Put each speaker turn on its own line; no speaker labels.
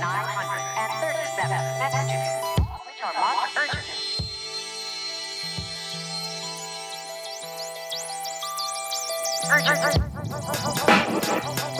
937 messages, which are marked urgent. You